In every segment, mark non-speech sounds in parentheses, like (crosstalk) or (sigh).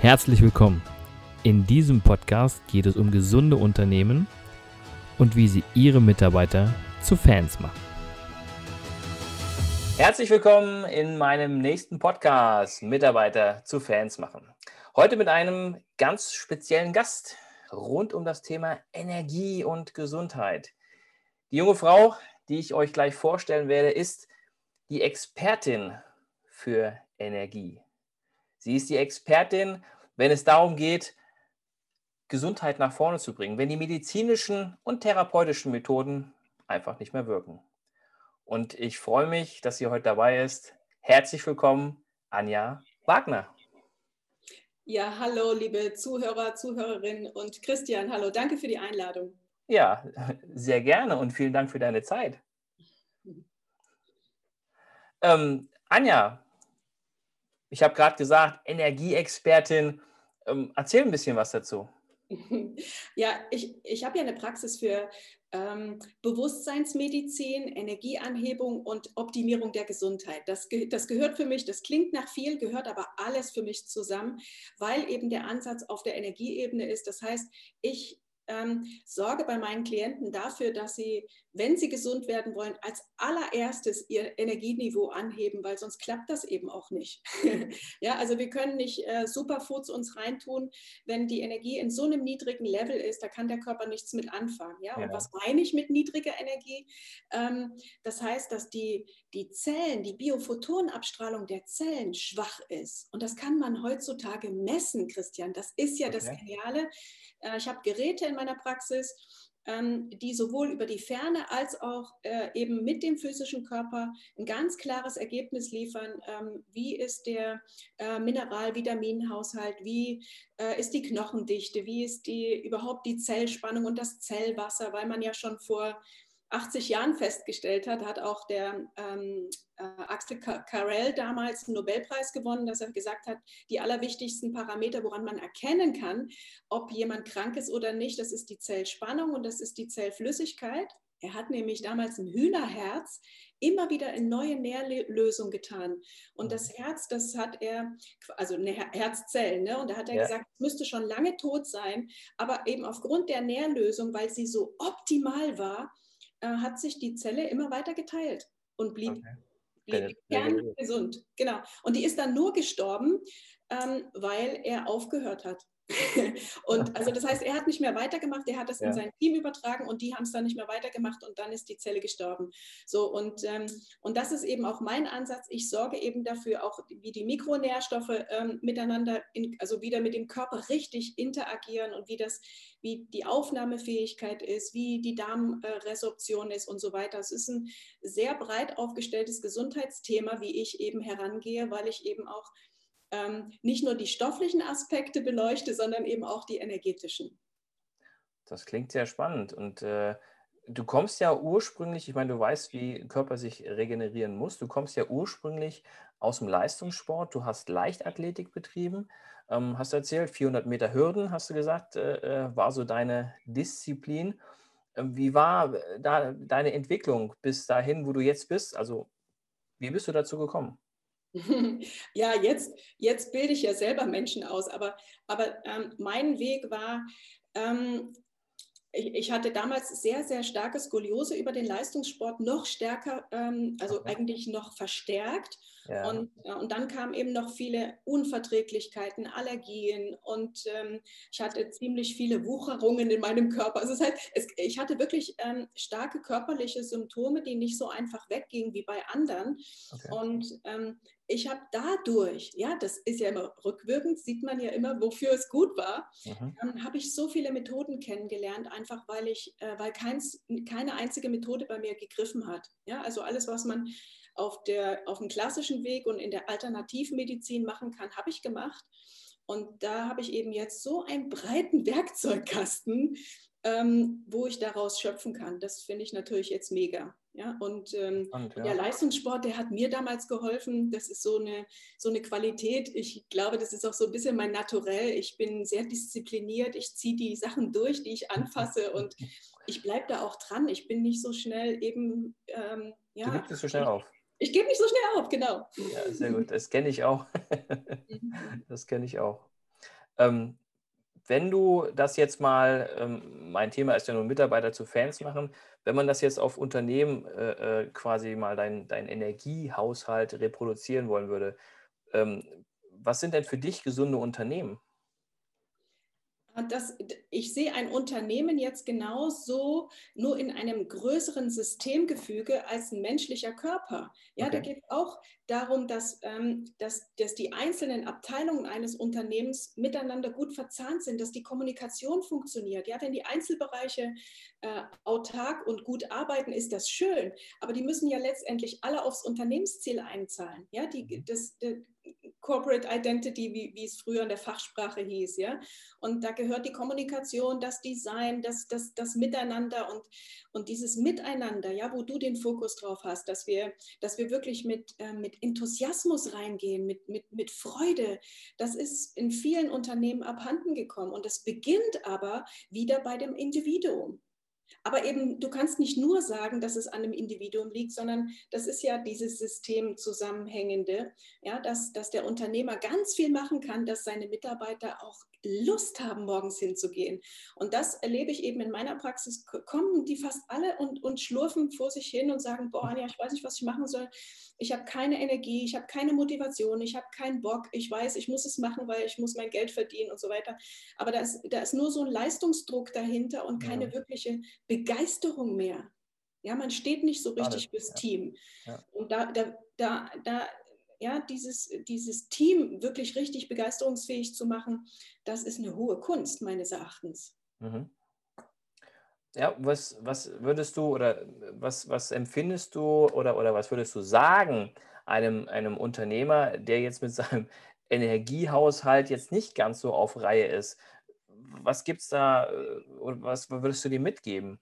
Herzlich willkommen. In diesem Podcast geht es um gesunde Unternehmen und wie sie ihre Mitarbeiter zu Fans machen. Herzlich willkommen in meinem nächsten Podcast Mitarbeiter zu Fans machen. Heute mit einem ganz speziellen Gast rund um das Thema Energie und Gesundheit. Die junge Frau, die ich euch gleich vorstellen werde, ist die Expertin für Energie. Sie ist die Expertin, wenn es darum geht, Gesundheit nach vorne zu bringen, wenn die medizinischen und therapeutischen Methoden einfach nicht mehr wirken. Und ich freue mich, dass sie heute dabei ist. Herzlich willkommen, Anja Wagner. Ja, hallo, liebe Zuhörer, Zuhörerinnen und Christian, hallo, danke für die Einladung. Ja, sehr gerne und vielen Dank für deine Zeit. (laughs) Ähm, Anja, ich habe gerade gesagt, Energieexpertin. Ähm, erzähl ein bisschen was dazu. (laughs) Ja, ich, ich habe ja eine Praxis für ähm, Bewusstseinsmedizin, Energieanhebung und Optimierung der Gesundheit. Das, das gehört für mich, das klingt nach viel, gehört aber alles für mich zusammen, weil eben der Ansatz auf der Energieebene ist. Das heißt, ich ähm, sorge bei meinen Klienten dafür, dass sie, wenn sie gesund werden wollen, als allererstes ihr Energieniveau anheben, weil sonst klappt das eben auch nicht. (laughs) ja, also wir können nicht äh, Superfoods uns reintun, wenn die Energie in so einem niedrigen Level ist, da kann der Körper nichts mit anfangen. Ja? ja. Und was meine ich mit niedriger Energie? Ähm, das heißt, dass die, die Zellen, die Biophotonabstrahlung der Zellen schwach ist. Und das kann man heutzutage messen, Christian. Das ist ja okay. das Geniale. Äh, ich habe Geräte in meiner Praxis, ähm, die sowohl über die Ferne als auch äh, eben mit dem physischen Körper ein ganz klares Ergebnis liefern. Ähm, wie ist der äh, Mineral-Vitaminhaushalt? Wie ist die Knochendichte? Wie ist die überhaupt die Zellspannung und das Zellwasser? Weil man ja schon vor 80 Jahren festgestellt hat, hat auch der ähm, äh, Axel Carrel damals einen Nobelpreis gewonnen, dass er gesagt hat, die allerwichtigsten Parameter, woran man erkennen kann, ob jemand krank ist oder nicht, das ist die Zellspannung und das ist die Zellflüssigkeit. Er hat nämlich damals ein Hühnerherz immer wieder in neue Nährlösung getan. Und das mhm. Herz, das hat er, also eine Herzzellen, ne? und da hat er ja. gesagt, es müsste schon lange tot sein, aber eben aufgrund der Nährlösung, weil sie so optimal war, äh, hat sich die Zelle immer weiter geteilt und blieb, okay. blieb kerngesund. Genau. Und die ist dann nur gestorben, ähm, weil er aufgehört hat. (laughs) und (laughs) also das heißt, er hat nicht mehr weitergemacht, er hat das ja. in sein Team übertragen und die haben es dann nicht mehr weitergemacht und dann ist die Zelle gestorben. So und, ähm, und das ist eben auch mein Ansatz. Ich sorge eben dafür, auch wie die Mikronährstoffe ähm, miteinander, in, also wieder mit dem Körper richtig interagieren und wie das, wie die Aufnahmefähigkeit ist, wie die Darmresorption ist und so weiter. Es ist ein sehr breit aufgestelltes Gesundheitsthema, wie ich eben herangehe, weil ich eben auch ähm, nicht nur die stofflichen Aspekte beleuchte, sondern eben auch die energetischen. Das klingt sehr spannend. Und äh, du kommst ja ursprünglich, ich meine, du weißt, wie Körper sich regenerieren muss. Du kommst ja ursprünglich aus dem Leistungssport. Du hast Leichtathletik betrieben. Ähm, hast du erzählt, 400 Meter Hürden, hast du gesagt, äh, äh, war so deine Disziplin. Ähm, wie war äh, da deine Entwicklung bis dahin, wo du jetzt bist? Also, wie bist du dazu gekommen? (laughs) Ja, jetzt, jetzt bilde ich ja selber Menschen aus, aber, aber ähm, mein Weg war, ähm, ich, ich, hatte damals sehr, sehr starke Skoliose über den Leistungssport, noch stärker, ähm, also okay. eigentlich noch verstärkt. Ja. Und, äh, und dann kamen eben noch viele Unverträglichkeiten, Allergien und ähm, ich hatte ziemlich viele Wucherungen in meinem Körper. Also es heißt, es, ich hatte wirklich ähm, starke körperliche Symptome, die nicht so einfach weggingen wie bei anderen. Okay. Und ähm, ich habe dadurch, ja, das ist ja immer rückwirkend, sieht man ja immer, wofür es gut war, mhm. ähm, habe ich so viele Methoden kennengelernt, einfach weil ich, äh, weil keins, keine einzige Methode bei mir gegriffen hat. Ja, also alles, was man auf, der, auf dem klassischen Weg und in der Alternativmedizin machen kann, habe ich gemacht. Und da habe ich eben jetzt so einen breiten (laughs) Werkzeugkasten, ähm, wo ich daraus schöpfen kann. Das finde ich natürlich jetzt mega. Ja, und, ähm, Spannend, ja. der Leistungssport, der hat mir damals geholfen. Das ist so eine, so eine Qualität. Ich glaube, das ist auch so ein bisschen mein Naturell. Ich bin sehr diszipliniert. Ich ziehe die Sachen durch, die ich anfasse (laughs) und ich bleibe da auch dran. Ich bin nicht so schnell eben. Ähm, ja, du gibst es so schnell auf. Ich gebe nicht so schnell auf, genau. Ja, sehr gut. Das kenne ich auch. (laughs) Das kenne ich auch. Ähm, wenn du das jetzt mal, ähm, mein Thema ist ja nur Mitarbeiter zu Fans machen, wenn man das jetzt auf Unternehmen äh, äh, quasi mal deinen dein Energiehaushalt reproduzieren wollen würde, ähm, was sind denn für dich gesunde Unternehmen? Das, ich sehe ein Unternehmen jetzt genauso nur in einem größeren Systemgefüge als ein menschlicher Körper. Ja, okay. da geht es auch darum, dass, ähm, dass, dass die einzelnen Abteilungen eines Unternehmens miteinander gut verzahnt sind, dass die Kommunikation funktioniert. Ja, wenn die Einzelbereiche äh, autark und gut arbeiten, ist das schön. Aber die müssen ja letztendlich alle aufs Unternehmensziel einzahlen. Ja, die, mhm. das, Corporate Identity, wie, wie, es früher in der Fachsprache hieß, ja. Und da gehört die Kommunikation, das Design, das, das, das Miteinander und, und dieses Miteinander, ja, wo du den Fokus drauf hast, dass wir, dass wir wirklich mit, äh, mit Enthusiasmus reingehen, mit, mit, mit Freude. Das ist in vielen Unternehmen abhanden gekommen. Und das beginnt aber wieder bei dem Individuum. Aber eben, du kannst nicht nur sagen, dass es an einem Individuum liegt, sondern das ist ja dieses System zusammenhängende, ja, dass, dass der Unternehmer ganz viel machen kann, dass seine Mitarbeiter auch Lust haben, morgens hinzugehen. Und das erlebe ich eben in meiner Praxis, kommen die fast alle und, und schlurfen vor sich hin und sagen, boah, Anja, ich weiß nicht, was ich machen soll. Ich habe keine Energie, ich habe keine Motivation, ich habe keinen Bock. Ich weiß, ich muss es machen, weil ich muss mein Geld verdienen und so weiter. Aber da ist, da ist nur so ein Leistungsdruck dahinter und keine ja. wirkliche Begeisterung mehr. Ja, man steht nicht so richtig fürs ja. Team. Ja. Und da, da, da, da ja, dieses, dieses Team wirklich richtig begeisterungsfähig zu machen, das ist eine hohe Kunst meines Erachtens. Mhm. Ja, was, was würdest du oder was, was empfindest du oder, oder was würdest du sagen einem, einem Unternehmer, der jetzt mit seinem (laughs) Energiehaushalt jetzt nicht ganz so auf Reihe ist? Was gibt es da äh, oder was würdest du dir mitgeben?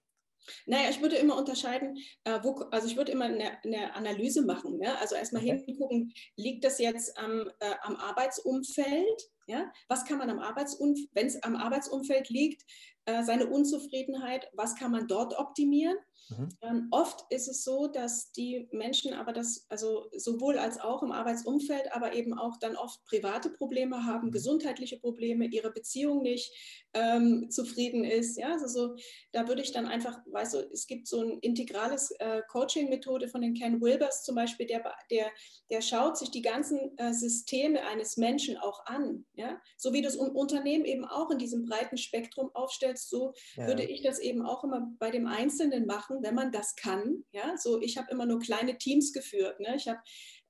Naja, ich würde immer unterscheiden, äh, wo, also ich würde immer eine, eine Analyse machen. Ja? Also erstmal okay. hingucken, liegt das jetzt am, äh, am Arbeitsumfeld? Ja? Was kann man am Arbeitsumfeld, wenn es am Arbeitsumfeld liegt, äh, seine Unzufriedenheit, was kann man dort optimieren? Mhm. Ähm, oft ist es so, dass die Menschen aber das, also sowohl als auch im Arbeitsumfeld, aber eben auch dann oft private Probleme haben, mhm. gesundheitliche Probleme, ihre Beziehung nicht ähm, zufrieden ist. Ja, also so, da würde ich dann einfach, weißt du, es gibt so ein integrales äh, Coaching-Methode von den Ken Wilbers zum Beispiel, der, der, der schaut sich die ganzen äh, Systeme eines Menschen auch an. Ja, so wie das Unternehmen eben auch in diesem breiten Spektrum aufstellt, so ja. würde ich das eben auch immer bei dem Einzelnen machen wenn man das kann. Ja, so ich habe immer nur kleine Teams geführt. Ne? Ich habe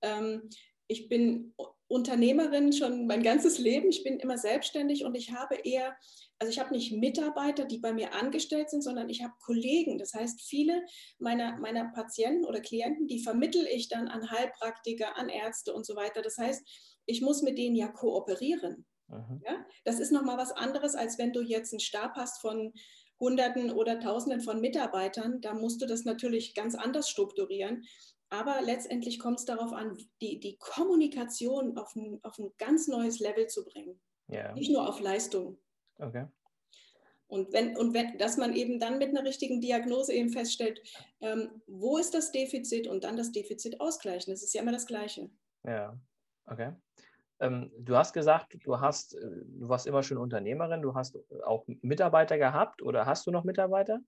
ähm, ich bin Unternehmerin schon mein ganzes Leben. Ich bin immer selbstständig und ich habe eher, also ich habe nicht Mitarbeiter, die bei mir angestellt sind, sondern ich habe Kollegen. Das heißt, viele meiner, meiner Patienten oder Klienten, die vermittel ich dann an Heilpraktiker, an Ärzte und so weiter. Das heißt, ich muss mit denen ja kooperieren. Mhm. Ja? Das ist nochmal was anderes, als wenn du jetzt einen Stab hast von Hunderten oder Tausenden von Mitarbeitern. Da musst du das natürlich ganz anders strukturieren. Aber letztendlich kommt es darauf an, die, die Kommunikation auf ein, auf ein ganz neues Level zu bringen. Yeah. Nicht nur auf Leistung. Okay. Und wenn, und wenn, dass man eben dann mit einer richtigen Diagnose eben feststellt, ähm, wo ist das Defizit und dann das Defizit ausgleichen. Das ist ja immer das Gleiche. Ja, okay. Ähm, du hast gesagt, du hast, äh, du warst immer schon Unternehmerin, du hast auch Mitarbeiter gehabt oder hast du noch Mitarbeiter?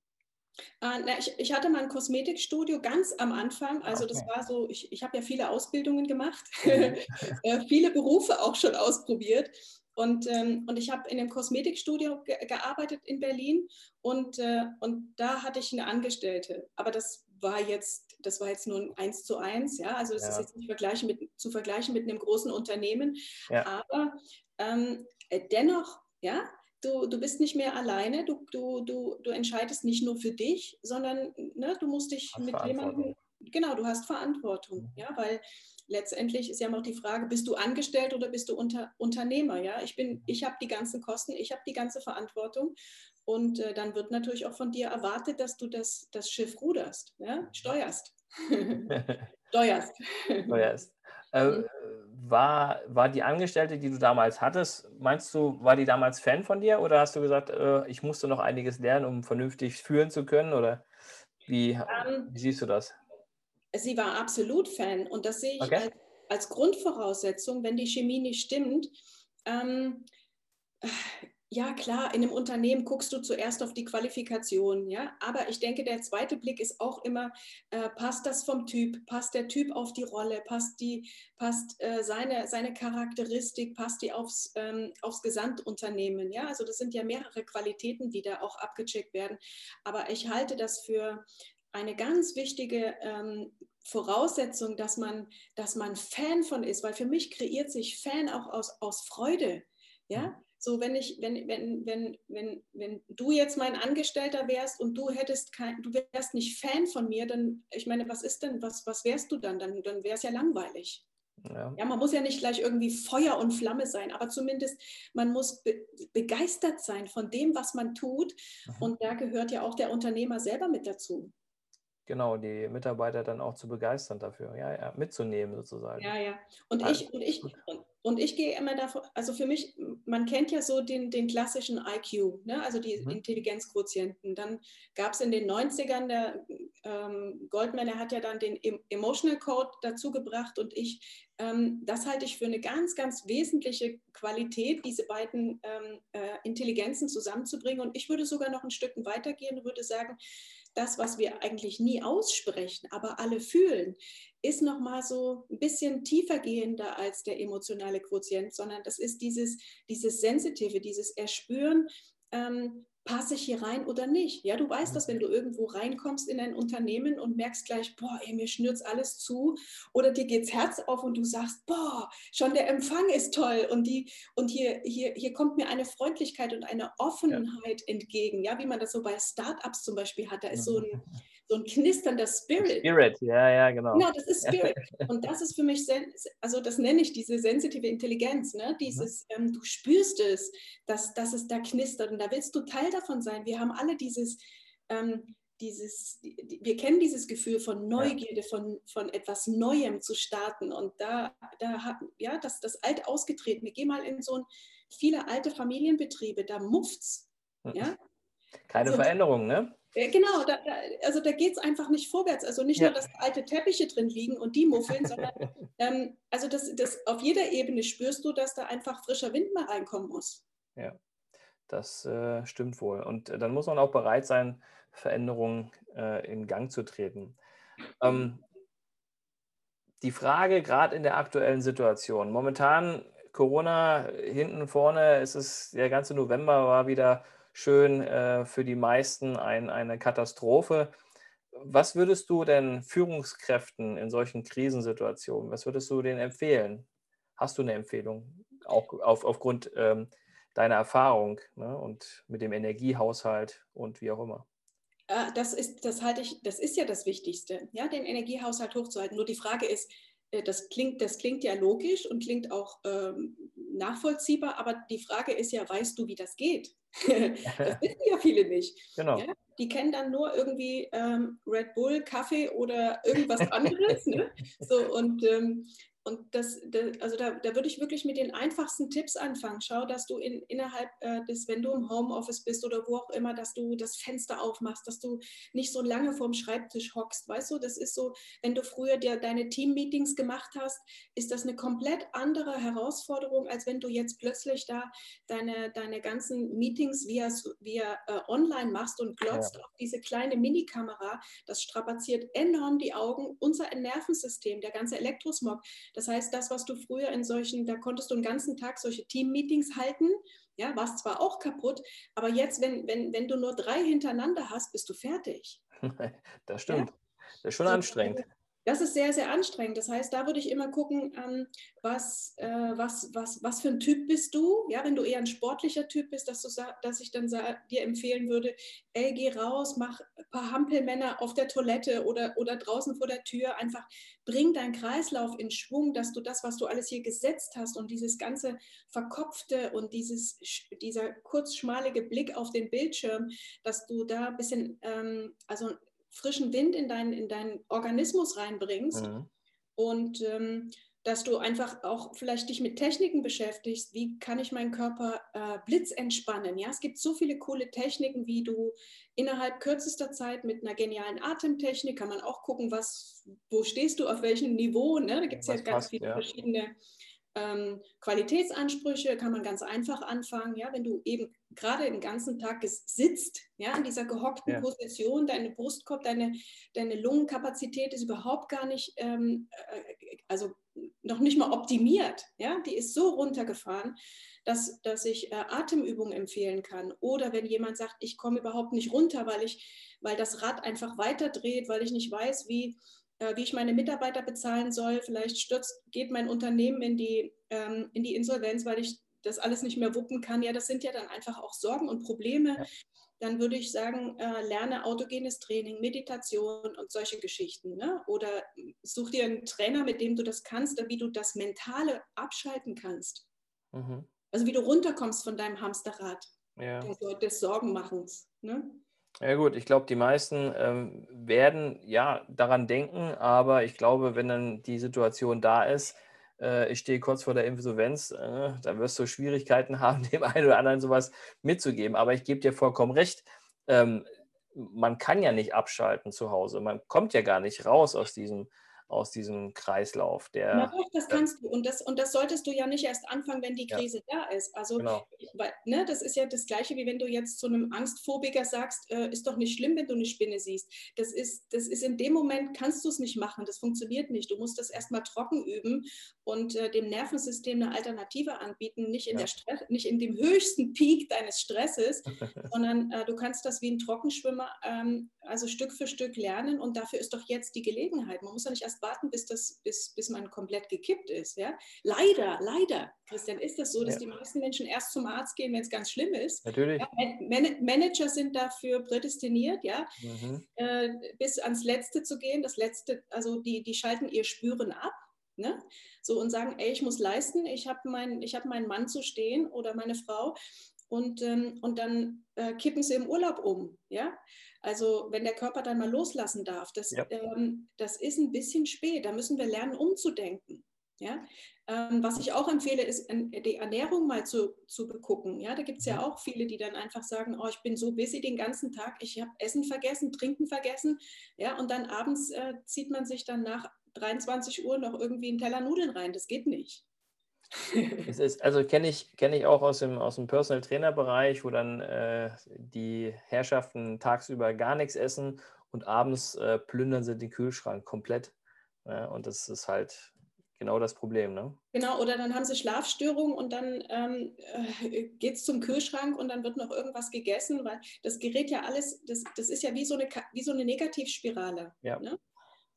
Äh, ich, hatte mal ein Kosmetikstudio ganz am Anfang. Also okay. das war so, ich, ich habe ja viele Ausbildungen gemacht, mhm. (laughs) äh, viele Berufe auch schon ausprobiert. Und, ähm, und ich habe in einem Kosmetikstudio ge gearbeitet in Berlin und, äh, und da hatte ich eine Angestellte. Aber das war jetzt, das war jetzt nur ein eins zu eins, ja. Also das ja. ist jetzt nicht vergleichen mit, zu vergleichen mit einem großen Unternehmen. Ja. Aber ähm, äh, dennoch, ja, du, du bist nicht mehr alleine, du, du, du, du entscheidest nicht nur für dich, sondern ne, du musst dich mit jemandem, genau, du hast Verantwortung, mhm. ja, weil letztendlich ist ja noch die Frage, bist du angestellt oder bist du unter, Unternehmer, ja? Ich bin, ich habe die ganzen Kosten, ich habe die ganze Verantwortung und äh, dann wird natürlich auch von dir erwartet, dass du das, das Schiff ruderst, ja? steuerst. (laughs) steuerst. steuerst. Äh, war, war die Angestellte, die du damals hattest, meinst du, war die damals Fan von dir oder hast du gesagt, äh, ich musste noch einiges lernen, um vernünftig führen zu können? Oder wie, um, ähm, wie siehst du das? Sie war absolut Fan und das sehe ich okay. als, als, Grundvoraussetzung, wenn die Chemie nicht stimmt. Ähm, ja, klar, in einem Unternehmen guckst du zuerst auf die Qualifikation, ja, aber ich denke, der zweite Blick ist auch immer, äh, passt das vom Typ, passt der Typ auf die Rolle, passt die, passt äh, seine, seine Charakteristik, passt die aufs, ähm, aufs Gesamtunternehmen, ja, also das sind ja mehrere Qualitäten, die da auch abgecheckt werden, aber ich halte das für eine ganz wichtige ähm, Voraussetzung, dass man, dass man Fan von ist, weil für mich kreiert sich Fan auch aus, aus Freude, ja, mhm. So, wenn ich, wenn, wenn, wenn, wenn, wenn du jetzt mein Angestellter wärst und du hättest kein, du wärst nicht Fan von mir, dann, ich meine, was ist denn, was, was wärst du dann? Dann, dann wäre es ja langweilig. Ja. ja. man muss ja nicht gleich irgendwie Feuer und Flamme sein, aber zumindest man muss be begeistert sein von dem, was man tut. Mhm. Und da gehört ja auch der Unternehmer selber mit dazu. Genau, die Mitarbeiter dann auch zu begeistern dafür, ja, ja mitzunehmen sozusagen. Ja, ja. Und also, ich, und ich, und, und ich gehe immer davon, also für mich, man kennt ja so den, den klassischen IQ, ne? also die mhm. Intelligenzquotienten. Dann gab es in den 90ern, der ähm, Goldman, der hat ja dann den Emotional Code dazu gebracht und ich, ähm, das halte ich für eine ganz, ganz wesentliche Qualität, diese beiden ähm, äh, Intelligenzen zusammenzubringen. Und ich würde sogar noch ein Stück weitergehen und würde sagen, das, was wir eigentlich nie aussprechen, aber alle fühlen, ist nochmal so ein bisschen tiefer gehender als der emotionale Quotient, sondern das ist dieses, dieses Sensitive, dieses Erspüren, ähm, passe ich hier rein oder nicht? Ja, du weißt das, wenn du irgendwo reinkommst in ein Unternehmen und merkst gleich, boah, ey, mir schnürt's alles zu oder dir geht's Herz auf und du sagst, boah, schon der Empfang ist toll und die und hier hier hier kommt mir eine Freundlichkeit und eine Offenheit ja. entgegen, ja, wie man das so bei Startups zum Beispiel hat. Da ist so ein so ein knisternder Spirit. Spirit, ja, ja, genau. Genau, das ist (laughs) Spirit. Und das ist für mich, also das nenne ich diese sensitive Intelligenz, ne? dieses, mhm. ähm, du spürst es, dass, dass es da knistert und da willst du Teil davon sein. Wir haben alle dieses, ähm, dieses, wir kennen dieses Gefühl von Neugierde, von, von etwas Neuem zu starten und da, da hat, ja, das, das Alte ausgetreten. Wir gehen mal in so ein, viele alte Familienbetriebe, da mufft's, mhm. ja. Keine also, Veränderung, ne? Genau, da, da, also da geht es einfach nicht vorwärts. Also nicht ja. nur, dass alte Teppiche drin liegen und die muffeln, sondern (laughs) ähm, also das, das, auf jeder Ebene spürst du, dass da einfach frischer Wind mal reinkommen muss. Ja, das äh, stimmt wohl. Und äh, dann muss man auch bereit sein, Veränderungen äh, in Gang zu treten. Ähm, die Frage gerade in der aktuellen Situation. Momentan Corona hinten vorne, ist es der ganze November war wieder schön äh, für die meisten ein, eine Katastrophe. Was würdest du denn Führungskräften in solchen Krisensituationen, was würdest du denen empfehlen? Hast du eine Empfehlung, auch auf, aufgrund ähm, deiner Erfahrung ne, und mit dem Energiehaushalt und wie auch immer? Äh, das ist, das halte ich, das ist ja das Wichtigste, ja, den Energiehaushalt hochzuhalten. Nur die Frage ist, äh, das klingt, das klingt ja logisch und klingt auch ähm, nachvollziehbar, aber die Frage ist ja, weißt du, wie das geht? (laughs) das wissen ja viele nicht. Genau. Ja? Die kennen dann nur irgendwie ähm, Red Bull, Kaffee oder irgendwas anderes. ne? (laughs) So, und ähm, und das, also da, da würde ich wirklich mit den einfachsten Tipps anfangen. Schau, dass du in, innerhalb äh, des, wenn du im Homeoffice bist oder wo auch immer, dass du das Fenster aufmachst, dass du nicht so lange vorm Schreibtisch hockst. Weißt du, das ist so, wenn du früher dir deine Team-Meetings gemacht hast, ist das eine komplett andere Herausforderung, als wenn du jetzt plötzlich da deine, deine ganzen Meetings via, via äh, online machst und glotzt ja. auf diese kleine Minikamera. Das strapaziert enorm die Augen, unser Nervensystem, der ganze Elektrosmog das heißt, das, was du früher in solchen, da konntest du den ganzen Tag solche Team-Meetings halten, ja, warst zwar auch kaputt, aber jetzt, wenn, wenn, wenn du nur drei hintereinander hast, bist du fertig. (laughs) Das stimmt. Ja? Das ist schon so, anstrengend. Das ist sehr, sehr anstrengend. Das heißt, da würde ich immer gucken, ähm, was, äh, was, was, was für ein Typ bist du. Ja, wenn du eher ein sportlicher Typ bist, dass, du, dass ich dann dir empfehlen würde, ey, geh raus, mach ein paar Hampelmänner auf der Toilette oder, oder draußen vor der Tür. Einfach bring deinen Kreislauf in Schwung, dass du das, was du alles hier gesetzt hast und dieses ganze Verkopfte und dieses, dieser kurzschmalige Blick auf den Bildschirm, dass du da ein bisschen, ähm, also frischen Wind in, dein, in deinen Organismus reinbringst mhm. und ähm, dass du einfach auch vielleicht dich mit Techniken beschäftigst. Wie kann ich meinen Körper äh, blitzentspannen? Ja, es gibt so viele coole Techniken, wie du innerhalb kürzester Zeit mit einer genialen Atemtechnik kann man auch gucken, was, wo stehst du, auf welchem Niveau. Ne? Da gibt es ja ganz passt, viele ja. verschiedene Ähm, Qualitätsansprüche kann man ganz einfach anfangen, ja, wenn du eben gerade den ganzen Tag sitzt, ja, in dieser gehockten ja. Position, deine Brustkorb, deine, deine Lungenkapazität ist überhaupt gar nicht, ähm, äh, also noch nicht mal optimiert, ja, die ist so runtergefahren, dass, dass ich äh, Atemübungen empfehlen kann. Oder wenn jemand sagt, ich komme überhaupt nicht runter, weil ich, weil das Rad einfach weiterdreht, weil ich nicht weiß, wie, wie ich meine Mitarbeiter bezahlen soll. Vielleicht stürzt, geht mein Unternehmen in die, ähm, in die Insolvenz, weil ich das alles nicht mehr wuppen kann. Ja, das sind ja dann einfach auch Sorgen und Probleme. Ja. Dann würde ich sagen, äh, lerne autogenes Training, Meditation und solche Geschichten. Ne? Oder such dir einen Trainer, mit dem du das kannst, wie du das Mentale abschalten kannst. Mhm. Also wie du runterkommst von deinem Hamsterrad ja. des Sorgenmachens. Ne? Ja gut, ich glaube, die meisten ähm, werden ja daran denken, aber ich glaube, wenn dann die Situation da ist, äh, ich stehe kurz vor der Insolvenz, äh, dann wirst du Schwierigkeiten (laughs) haben, dem einen oder anderen sowas mitzugeben. Aber ich gebe dir vollkommen recht, ähm, man kann ja nicht abschalten zu Hause. Man kommt ja gar nicht raus aus diesem aus diesem Kreislauf. Der, Na doch, das kannst du. Und das, und das solltest du ja nicht erst anfangen, wenn die Krise ja. da ist. Also, genau. weil, ne, das ist ja das Gleiche, wie wenn du jetzt zu einem Angstphobiker sagst, äh, ist doch nicht schlimm, wenn du eine Spinne siehst. Das ist, das ist in dem Moment, kannst du es nicht machen. Das funktioniert nicht. Du musst das erstmal trocken üben und äh, dem Nervensystem eine Alternative anbieten, nicht in, ja. der Stress, nicht in dem (laughs) höchsten Peak deines Stresses, (laughs) sondern äh, du kannst das wie ein Trockenschwimmer, ähm, also Stück für Stück lernen. Und dafür ist doch jetzt die Gelegenheit. Man muss ja nicht erst warten, bis, das, bis, bis man komplett gekippt ist. Ja? Leider, leider, Christian, ist das so, dass ja. die meisten Menschen erst zum Arzt gehen, wenn es ganz schlimm ist. Natürlich. Ja, Man Manager sind dafür prädestiniert, ja, mhm. äh, bis ans Letzte zu gehen. Das Letzte, also die, die schalten ihr Spüren ab. Ne? So und sagen, ey, ich muss leisten, ich habe mein, hab meinen Mann zu stehen oder meine Frau und, ähm, und dann äh, kippen sie im Urlaub um. Ja? Also wenn der Körper dann mal loslassen darf, das, ja. ähm, das ist ein bisschen spät. Da müssen wir lernen, umzudenken. Ja? Ähm, was ich auch empfehle, ist die Ernährung mal zu, zu begucken. Ja? Da gibt es ja auch viele, die dann einfach sagen, oh, ich bin so busy den ganzen Tag, ich habe Essen vergessen, Trinken vergessen. Ja? Und dann abends äh, zieht man sich dann nach 23 Uhr noch irgendwie einen Teller Nudeln rein. Das geht nicht es ist, also kenne ich, kenn ich auch aus dem, aus dem Personal Trainer Bereich, wo dann äh, die Herrschaften tagsüber gar nichts essen und abends äh, plündern sie den Kühlschrank komplett. Ja, und das ist halt genau das Problem. Ne? Genau, oder dann haben sie Schlafstörungen und dann ähm, äh, geht es zum Kühlschrank und dann wird noch irgendwas gegessen, weil das gerät ja alles, das, das ist ja wie so eine, wie so eine Negativspirale. Ja. Ne?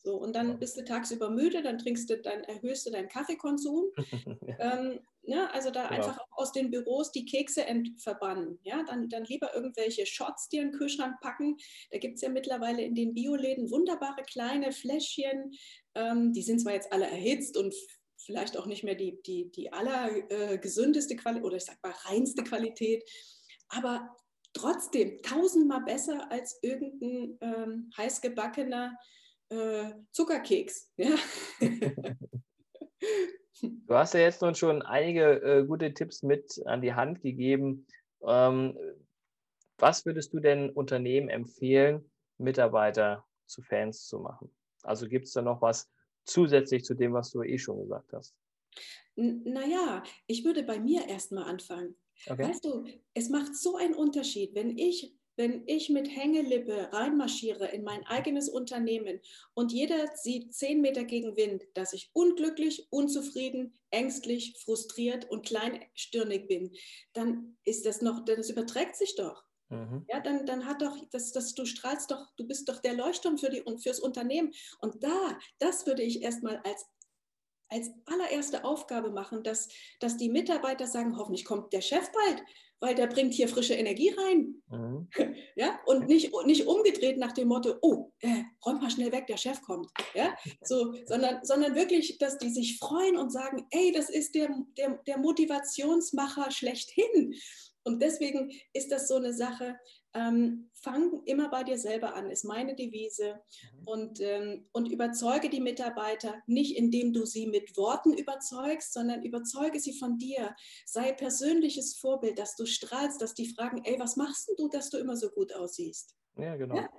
So, und dann bist du tagsüber müde, dann trinkst du, dann erhöhst du deinen Kaffeekonsum. (laughs) ja. ähm, ja, also da genau. einfach auch aus den Büros die Kekse verbannen. Ja, dann, dann lieber irgendwelche Shots dir in den Kühlschrank packen. Da gibt es ja mittlerweile in den Bioläden wunderbare kleine Fläschchen. Ähm, die sind zwar jetzt alle erhitzt und vielleicht auch nicht mehr die, die, die allergesündeste äh, Qualität oder ich sag mal reinste Qualität, aber trotzdem tausendmal besser als irgendein ähm, heißgebackener äh, Zuckerkeks. Ja? (laughs) du hast ja jetzt nun schon einige äh, gute Tipps mit an die Hand gegeben. Ähm, was würdest du denn Unternehmen empfehlen, Mitarbeiter zu Fans zu machen? Also gibt es da noch was zusätzlich zu dem, was du eh schon gesagt hast? naja, ich würde bei mir erstmal anfangen. Okay. Weißt du, es macht so einen Unterschied, wenn ich wenn ich mit Hängelippe reinmarschiere in mein eigenes Unternehmen und jeder sieht zehn Meter gegen Wind, dass ich unglücklich, unzufrieden, ängstlich, frustriert und kleinstirnig bin, dann ist das noch, das überträgt sich doch. Mhm. Ja, dann, dann hat doch, das, das, du strahlst doch, du bist doch der Leuchtturm für die, fürs Unternehmen. Und da, das würde ich erstmal als als allererste Aufgabe machen, dass, dass die Mitarbeiter sagen, hoffentlich kommt der Chef bald, weil der bringt hier frische Energie rein. Mhm. (laughs) Ja? Und nicht, nicht umgedreht nach dem Motto, oh, äh, räum mal schnell weg, der Chef kommt. Ja? So, sondern, sondern wirklich, dass die sich freuen und sagen, ey, das ist der, der, der Motivationsmacher schlechthin. Und deswegen ist das so eine Sache, ähm, fang immer bei dir selber an, ist meine Devise. Mhm. Und, ähm, und überzeuge die Mitarbeiter nicht, indem du sie mit Worten überzeugst, sondern überzeuge sie von dir. Sei persönliches Vorbild, dass du strahlst, dass die fragen, ey, was machst du, dass du immer so gut aussiehst? Ja, genau. Ja?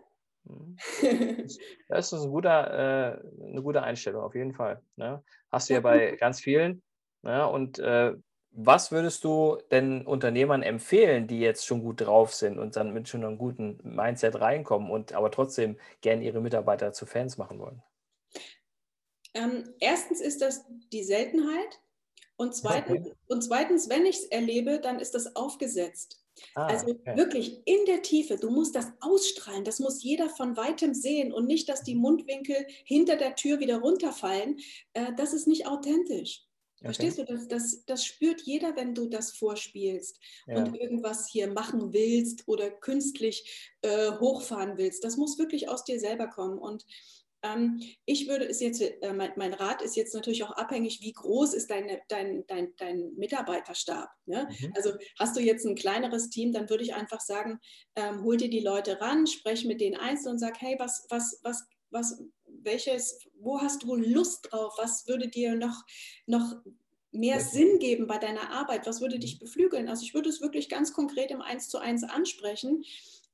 Mhm. (laughs) Das ist ein guter, äh, eine gute Einstellung, auf jeden Fall. Ne? Hast du ja bei ganz vielen Ja, und äh, was würdest du denn Unternehmern empfehlen, die jetzt schon gut drauf sind und dann mit schon einem guten Mindset reinkommen und aber trotzdem gerne ihre Mitarbeiter zu Fans machen wollen? Ähm, erstens ist das die Seltenheit und zweitens, okay. und zweitens wenn ich es erlebe, dann ist das aufgesetzt. Ah, also okay. wirklich in der Tiefe, du musst das ausstrahlen, das muss jeder von weitem sehen und nicht, dass die Mundwinkel hinter der Tür wieder runterfallen. Äh, das ist nicht authentisch. Verstehst du, das, das, das spürt jeder, wenn du das vorspielst ja. und irgendwas hier machen willst oder künstlich äh, hochfahren willst. Das muss wirklich aus dir selber kommen. Und ähm, ich würde es jetzt, äh, mein, mein, Rat ist jetzt natürlich auch abhängig, wie groß ist deine, dein, dein, dein Mitarbeiterstab. Ne? Mhm. Also hast du jetzt ein kleineres Team, dann würde ich einfach sagen, ähm, hol dir die Leute ran, sprech mit denen einzeln und sag, hey, was, was, was, was, welches, wo hast du Lust drauf? Was würde dir noch, noch mehr Sinn geben bei deiner Arbeit? Was würde dich beflügeln? Also ich würde es wirklich ganz konkret im Eins zu eins ansprechen,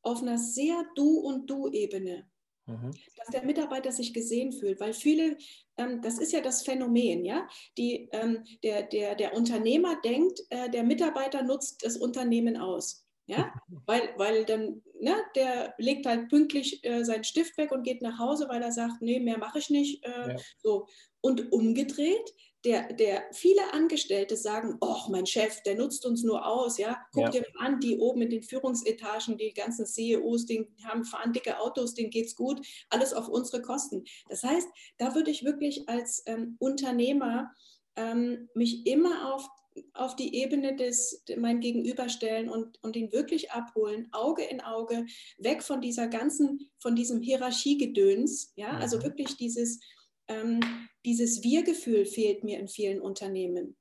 auf einer sehr Du- und Du-Ebene. Mhm. Dass der Mitarbeiter sich gesehen fühlt, weil viele, ähm, das ist ja das Phänomen, ja, die, ähm, der, der, der Unternehmer denkt, äh, der Mitarbeiter nutzt das Unternehmen aus. Ja, (laughs) weil, weil dann, ne, der legt halt pünktlich äh, seinen Stift weg und geht nach Hause, weil er sagt, nee, mehr mache ich nicht. Äh, ja. so. Und umgedreht, der, der viele Angestellte sagen, oh, mein Chef, der nutzt uns nur aus, ja. Guck ja. dir mal an, die oben in den Führungsetagen, die ganzen CEOs, die haben, fahren dicke Autos, denen geht's gut, alles auf unsere Kosten. Das heißt, da würde ich wirklich als ähm, Unternehmer ähm, mich immer auf auf die Ebene des mein Gegenüber stellen und, und ihn wirklich abholen, Auge in Auge, weg von dieser ganzen, von diesem Hierarchiegedöns, ja, also mhm. wirklich dieses, ähm, dieses Wir-Gefühl fehlt mir in vielen Unternehmen.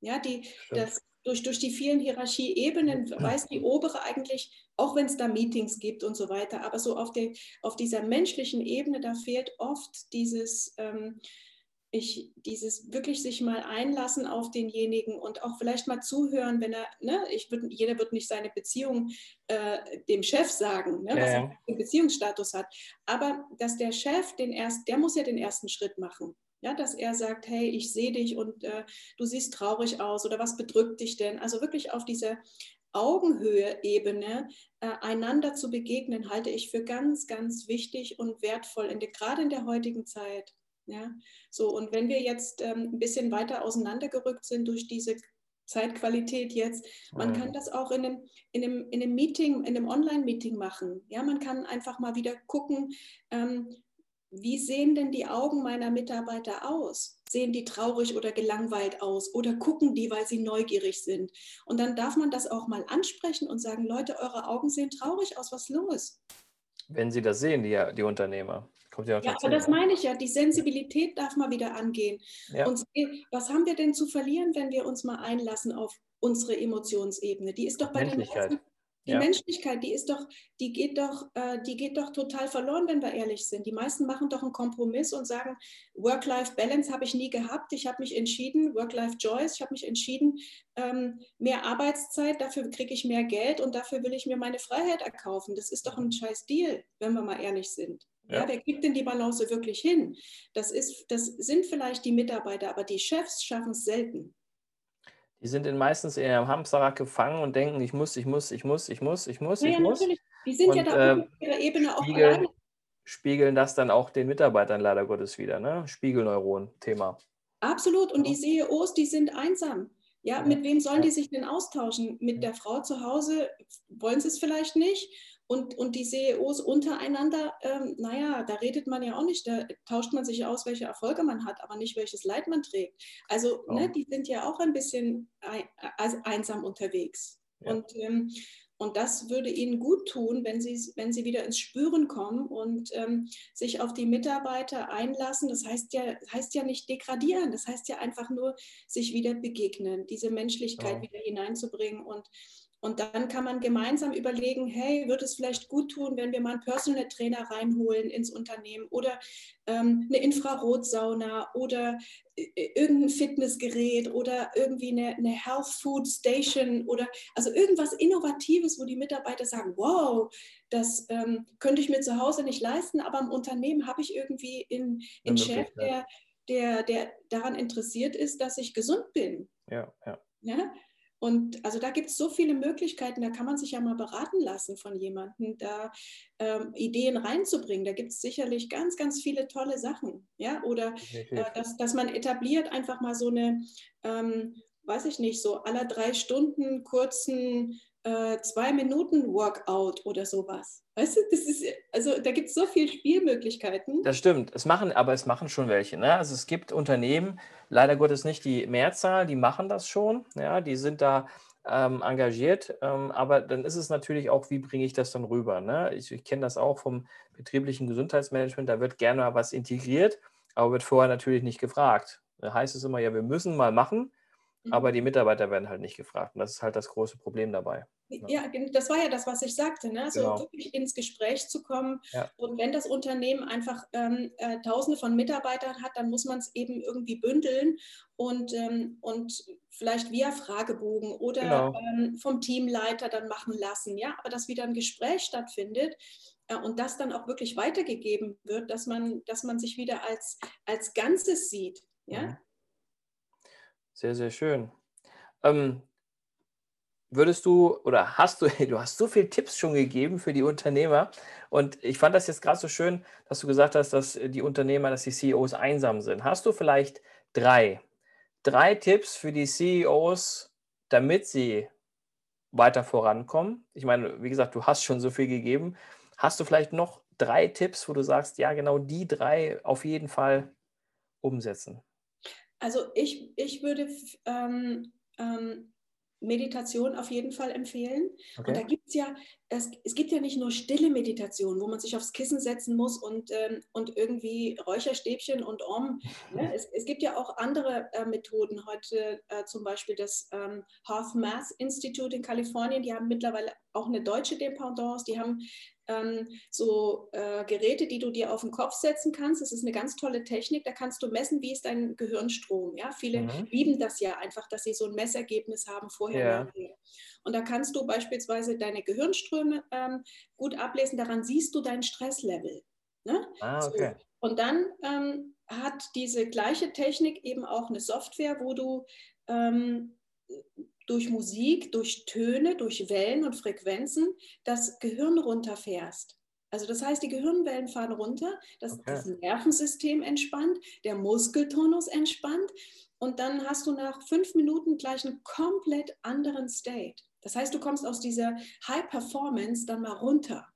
Ja, die, das, durch, durch die vielen Hierarchieebenen (clears throat) weiß die obere eigentlich, auch wenn es da Meetings gibt und so weiter, aber so auf, der, auf dieser menschlichen Ebene, da fehlt oft dieses, ähm, ich dieses wirklich sich mal einlassen auf denjenigen und auch vielleicht mal zuhören, wenn er, ne, ich würd, jeder wird nicht seine Beziehung äh, dem Chef sagen, ne, ja, was er für einen Beziehungsstatus hat, aber dass der Chef den erst, der muss ja den ersten Schritt machen. Ja, dass er sagt, hey, ich sehe dich und äh, du siehst traurig aus oder was bedrückt dich denn? Also wirklich auf dieser Augenhöhe-Ebene äh, einander zu begegnen, halte ich für ganz, ganz wichtig und wertvoll, in der, gerade in der heutigen Zeit. Ja, so und wenn wir jetzt ähm, ein bisschen weiter auseinandergerückt sind durch diese Zeitqualität jetzt, man kann das auch in einem, in einem, in einem Meeting, in einem Online-Meeting machen. Ja, man kann einfach mal wieder gucken, ähm, wie sehen denn die Augen meiner Mitarbeiter aus? Sehen die traurig oder gelangweilt aus oder gucken die, weil sie neugierig sind? Und dann darf man das auch mal ansprechen und sagen, Leute, eure Augen sehen traurig aus, was ist los? Wenn sie das sehen, die, die Unternehmer. Kommt ja, ja aber das meine ich ja, die Sensibilität darf mal wieder angehen. Ja. Und was haben wir denn zu verlieren, wenn wir uns mal einlassen auf unsere Emotionsebene? Die ist doch bei den meisten, die ja. Menschlichkeit, die ist doch, die geht doch, äh, die geht doch total verloren, wenn wir ehrlich sind. Die meisten machen doch einen Kompromiss und sagen, Work-Life-Balance habe ich nie gehabt. Ich habe mich entschieden, Work-Life-Joys, ich habe mich entschieden, ähm, mehr Arbeitszeit, dafür kriege ich mehr Geld und dafür will ich mir meine Freiheit erkaufen. Das ist doch ein scheiß Deal, wenn wir mal ehrlich sind. Ja. ja. wer kriegt denn die Balance wirklich hin? Das, ist, das sind vielleicht die Mitarbeiter, aber die Chefs schaffen es selten. Die sind in meistens in einem Hamsterrad gefangen und denken, ich muss, ich muss, ich muss, ich muss, ich muss, ja, ich muss. Natürlich. Die sind und, ja da auf äh, ihrer Ebene auch spiegeln, alleine. Spiegeln das dann auch den Mitarbeitern leider Gottes wieder, ne? Spiegelneuron-Thema. Absolut. Und die CEOs, die sind einsam. Ja, mit wem sollen die sich denn austauschen? Mit der Frau zu Hause wollen sie es vielleicht nicht. Und, und die CEOs untereinander, ähm, naja, da redet man ja auch nicht, da tauscht man sich aus, welche Erfolge man hat, aber nicht welches Leid man trägt. Also oh. ne, die sind ja auch ein bisschen ein, einsam unterwegs. Ja. Und, ähm, und das würde ihnen gut tun, wenn sie, wenn sie wieder ins Spüren kommen und ähm, sich auf die Mitarbeiter einlassen. Das heißt ja, heißt ja nicht degradieren, das heißt ja einfach nur sich wieder begegnen, diese Menschlichkeit oh. wieder hineinzubringen und und dann kann man gemeinsam überlegen, hey, wird es vielleicht gut tun, wenn wir mal einen Personal Trainer reinholen ins Unternehmen oder ähm, eine Infrarotsauna oder äh, irgendein Fitnessgerät oder irgendwie eine, eine, Health Food Station oder also irgendwas Innovatives, wo die Mitarbeiter sagen, wow, das ähm, könnte ich mir zu Hause nicht leisten, aber im Unternehmen habe ich irgendwie einen Chef, der der, der daran interessiert ist, dass ich gesund bin. Ja, ja. ja? Und also da gibt es so viele Möglichkeiten, da kann man sich ja mal beraten lassen von jemandem, da ähm, Ideen reinzubringen. Da gibt es sicherlich ganz, ganz viele tolle Sachen. Ja? Oder äh, dass, dass man etabliert einfach mal so eine, ähm, weiß ich nicht, so aller drei Stunden kurzen äh, zwei Minuten Workout oder sowas. Weißt du, das ist, also da gibt es so viele Spielmöglichkeiten. Das stimmt. Es machen, aber es machen schon welche. Ne? Also es gibt Unternehmen, leider Gottes nicht die Mehrzahl, die machen das schon. Ja, die sind da ähm, engagiert. Ähm, aber dann ist es natürlich auch, wie bringe ich das dann rüber? Ne? Ich, ich kenne das auch vom betrieblichen Gesundheitsmanagement, da wird gerne mal was integriert, aber wird vorher natürlich nicht gefragt. Da heißt es immer, ja, wir müssen mal machen, mhm. aber die Mitarbeiter werden halt nicht gefragt. Und das ist halt das große Problem dabei. Ja, das war ja das, was ich sagte, ne? so genau. wirklich ins Gespräch zu kommen. Ja. Und wenn das Unternehmen einfach ähm, äh, Tausende von Mitarbeitern hat, dann muss man es eben irgendwie bündeln und, ähm, und vielleicht via Fragebogen oder genau. ähm, vom Teamleiter dann machen lassen. Ja, aber dass wieder ein Gespräch stattfindet äh, und das dann auch wirklich weitergegeben wird, dass man, dass man sich wieder als, als Ganzes sieht. Ja. Mhm. Sehr, sehr schön. Ähm, würdest du oder hast du, (laughs) du hast so viele Tipps schon gegeben für die Unternehmer und ich fand das jetzt gerade so schön, dass du gesagt hast, dass die Unternehmer, dass die CEOs einsam sind. Hast du vielleicht drei, drei Tipps für die CEOs, damit sie weiter vorankommen? Ich meine, wie gesagt, du hast schon so viel gegeben. Hast du vielleicht noch drei Tipps, wo du sagst, ja, genau die drei auf jeden Fall umsetzen? Also ich, ich würde ähm, ähm, Meditation auf jeden Fall empfehlen. Okay. Und da gibt es ja, es, es gibt ja nicht nur stille Meditation, wo man sich aufs Kissen setzen muss und, ähm, und irgendwie Räucherstäbchen und Om. Ne? Es, es, gibt ja auch andere äh, Methoden. Heute äh, zum Beispiel das ähm, Hearth Math Institute in Kalifornien, die haben mittlerweile auch eine deutsche Dependance, die haben ähm, so äh, Geräte, die du dir auf den Kopf setzen kannst. Das ist eine ganz tolle Technik. Da kannst du messen, wie ist dein Gehirnstrom. Ja? Viele mhm. lieben das ja einfach, dass sie so ein Messergebnis haben vorher. Ja. Und da kannst du beispielsweise deine Gehirnströme ähm, gut ablesen. Daran siehst du dein Stresslevel. Ne? Ah, okay. So. Und dann ähm, hat diese gleiche Technik eben auch eine Software, wo du ähm, durch Musik, durch Töne, durch Wellen und Frequenzen das Gehirn runterfährst. Also das heißt, die Gehirnwellen fahren runter, das, okay. das Nervensystem entspannt, der Muskeltonus entspannt und dann hast du nach fünf Minuten gleich einen komplett anderen State. Das heißt, du kommst aus dieser High Performance dann mal runter.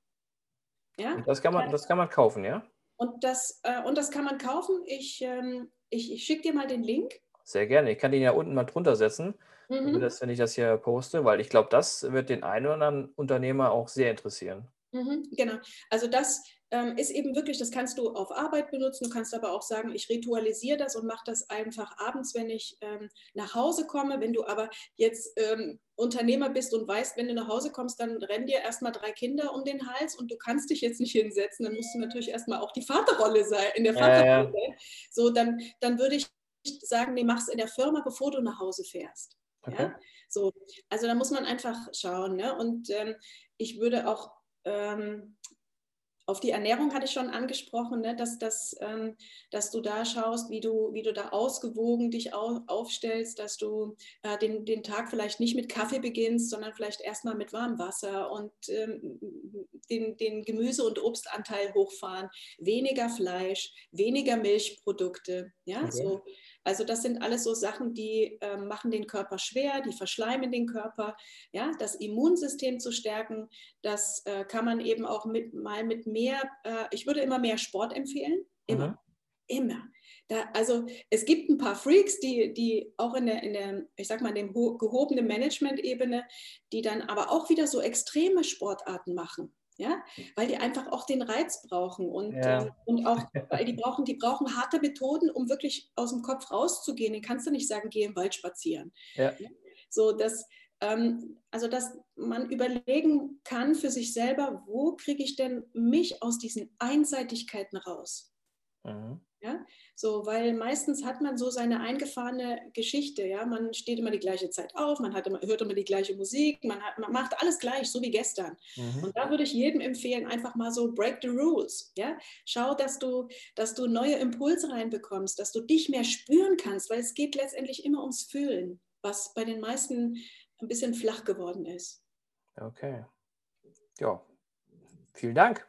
Ja? Das kann man, das kann man kaufen, ja? Und das, äh, und das kann man kaufen. Ich, ähm, ich, ich schicke dir mal den Link. Sehr gerne. Ich kann den ja unten mal drunter setzen mhm. das, wenn ich das hier poste, weil ich glaube, das wird den einen oder anderen Unternehmer auch sehr interessieren. Mhm, genau. Also das ähm, ist eben wirklich, das kannst du auf Arbeit benutzen. Du kannst aber auch sagen, ich ritualisiere das und mache das einfach abends, wenn ich ähm, nach Hause komme. Wenn du aber jetzt ähm, Unternehmer bist und weißt, wenn du nach Hause kommst, dann rennen dir erstmal drei Kinder um den Hals und du kannst dich jetzt nicht hinsetzen. Dann musst du natürlich erstmal auch die Vaterrolle sein, in der Vaterrolle. Äh. So, dann, dann würde ich sagen, nee, mach es in der Firma, bevor du nach Hause fährst. Okay. Ja? So, also da muss man einfach schauen. Ne? Und ähm, ich würde auch ähm, auf die Ernährung hatte ich schon angesprochen, ne, dass, dass, ähm, dass du da schaust, wie du, wie du da ausgewogen dich au aufstellst, dass du äh, den, den Tag vielleicht nicht mit Kaffee beginnst, sondern vielleicht erstmal mit warmem Wasser und ähm, den, den Gemüse- und Obstanteil hochfahren, weniger Fleisch, weniger Milchprodukte. Ja, okay. so also das sind alles so Sachen, die äh, machen den Körper schwer, die verschleimen den Körper. Ja, das Immunsystem zu stärken, das äh, kann man eben auch mit, mal mit mehr, äh, ich würde immer mehr Sport empfehlen. Immer. Mhm. Immer. Da, also es gibt ein paar Freaks, die, die auch in der, in der, ich sag mal, in der gehobenen Management-Ebene, die dann aber auch wieder so extreme Sportarten machen ja, weil die einfach auch den Reiz brauchen und, ja. ähm, und auch, (laughs) weil die brauchen, die brauchen harte Methoden, um wirklich aus dem Kopf rauszugehen. Den kannst du nicht sagen, geh im Wald spazieren. Ja. So, dass, ähm, also dass man überlegen kann für sich selber, wo kriege ich denn mich aus diesen Einseitigkeiten raus? Mhm. Ja, so, weil meistens hat man so seine eingefahrene Geschichte. Ja, man steht immer die gleiche Zeit auf, man hat immer, hört immer die gleiche Musik, man, hat, man macht alles gleich, so wie gestern. Mhm. Und da würde ich jedem empfehlen, einfach mal so break the rules. Ja, schau, dass du, dass du neue Impulse reinbekommst, dass du dich mehr spüren kannst, weil es geht letztendlich immer ums Fühlen, was bei den meisten ein bisschen flach geworden ist. Okay. Ja, Vielen Dank.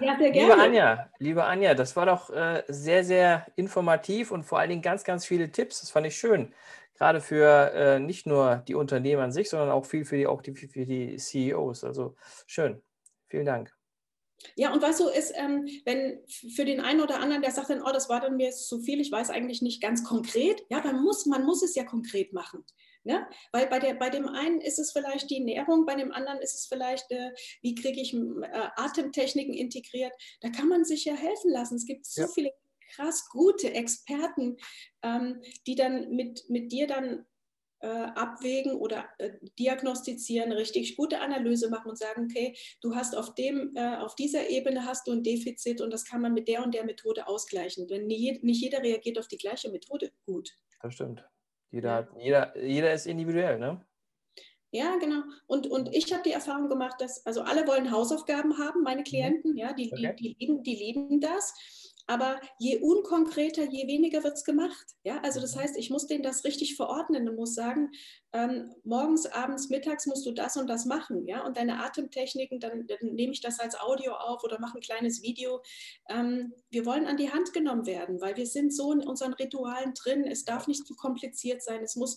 Ja, sehr gerne. Liebe Anja, liebe Anja, das war doch äh, sehr, sehr informativ und vor allen Dingen ganz, ganz viele Tipps. Das fand ich schön. Gerade für äh, nicht nur die Unternehmen an sich, sondern auch viel für die, auch die, für die CEOs. Also schön. Vielen Dank. Ja, und weißt du, ist, ähm, wenn für den einen oder anderen, der sagt dann, oh, das war dann mir zu viel, ich weiß eigentlich nicht ganz konkret, ja, dann muss man muss es ja konkret machen. Ne? Weil bei, der, bei dem einen ist es vielleicht die Ernährung, bei dem anderen ist es vielleicht, äh, wie kriege ich äh, Atemtechniken integriert. Da kann man sich ja helfen lassen. Es gibt so ja. viele krass gute Experten, ähm, die dann mit, mit dir dann abwägen oder äh, diagnostizieren, richtig gute Analyse machen und sagen, okay, du hast auf, dem, äh, auf dieser Ebene hast du ein Defizit und das kann man mit der und der Methode ausgleichen. Denn nicht jeder reagiert auf die gleiche Methode gut. Das stimmt. Jeder, ja. jeder, jeder ist individuell, ne? Ja, genau. Und, und ich habe die Erfahrung gemacht, dass, also alle wollen Hausaufgaben haben, meine mhm. Klienten, ja, die, okay. die, die, lieben, die lieben das. Aber je unkonkreter, je weniger wird es gemacht. Ja? Also das heißt, ich muss denen das richtig verordnen und muss sagen, ähm, morgens, abends, mittags musst du das und das machen. Ja? Und deine Atemtechniken, dann, dann nehme ich das als Audio auf oder mache ein kleines Video. Ähm, wir wollen an die Hand genommen werden, weil wir sind so in unseren Ritualen drin. Es darf nicht zu kompliziert sein. Es muss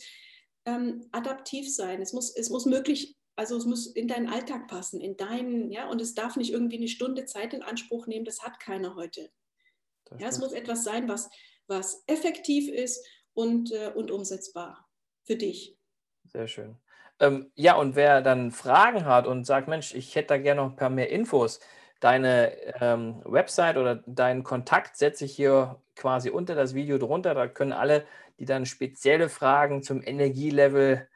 ähm, adaptiv sein. Es muss, es muss möglich also es muss in deinen Alltag passen, in deinen, ja, und es darf nicht irgendwie eine Stunde Zeit in Anspruch nehmen, das hat keiner heute. Ja, es muss etwas sein, was, was effektiv ist und, äh, und umsetzbar für dich. Sehr schön. Ähm, ja, und wer dann Fragen hat und sagt, Mensch, ich hätte da gerne noch ein paar mehr Infos, deine ähm, Website oder deinen Kontakt setze ich hier quasi unter das Video drunter. Da können alle, die dann spezielle Fragen zum Energielevel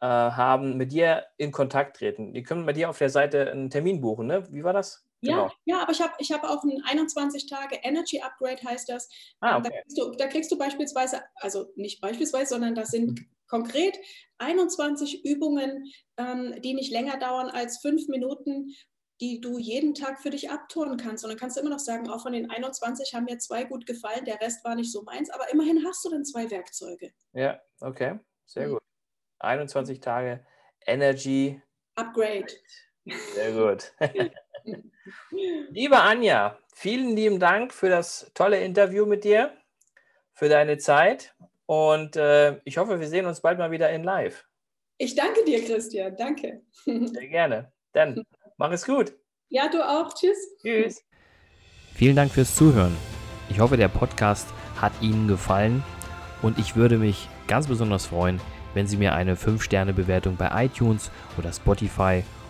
äh, haben, mit dir in Kontakt treten. Die können bei dir auf der Seite einen Termin buchen, ne? Wie war das? Ja, genau. ja, aber ich habe ich hab auch ein 21 Tage Energy Upgrade, heißt das. Ah, okay. da, kriegst du, da, kriegst du, beispielsweise, also nicht beispielsweise, sondern das sind mhm. konkret 21 Übungen, ähm, die nicht länger dauern als fünf Minuten, die du jeden Tag für dich abturnen kannst. Und dann kannst du immer noch sagen, auch von den 21 haben mir zwei gut gefallen, der Rest war nicht so meins, aber immerhin hast du dann zwei Werkzeuge. Ja, okay, sehr mhm. gut. 21 Tage Energy Upgrade. Sehr gut. (laughs) Liebe Anja, vielen lieben Dank für das tolle Interview mit dir, für deine Zeit und äh, ich hoffe, wir sehen uns bald mal wieder in Live. Ich danke dir, Christian. Danke. Sehr gerne. Dann mach es gut. Ja, du auch. Tschüss. Tschüss. Vielen Dank fürs Zuhören. Ich hoffe, der Podcast hat Ihnen gefallen und ich würde mich ganz besonders freuen, wenn Sie mir eine 5-Sterne-Bewertung bei iTunes oder Spotify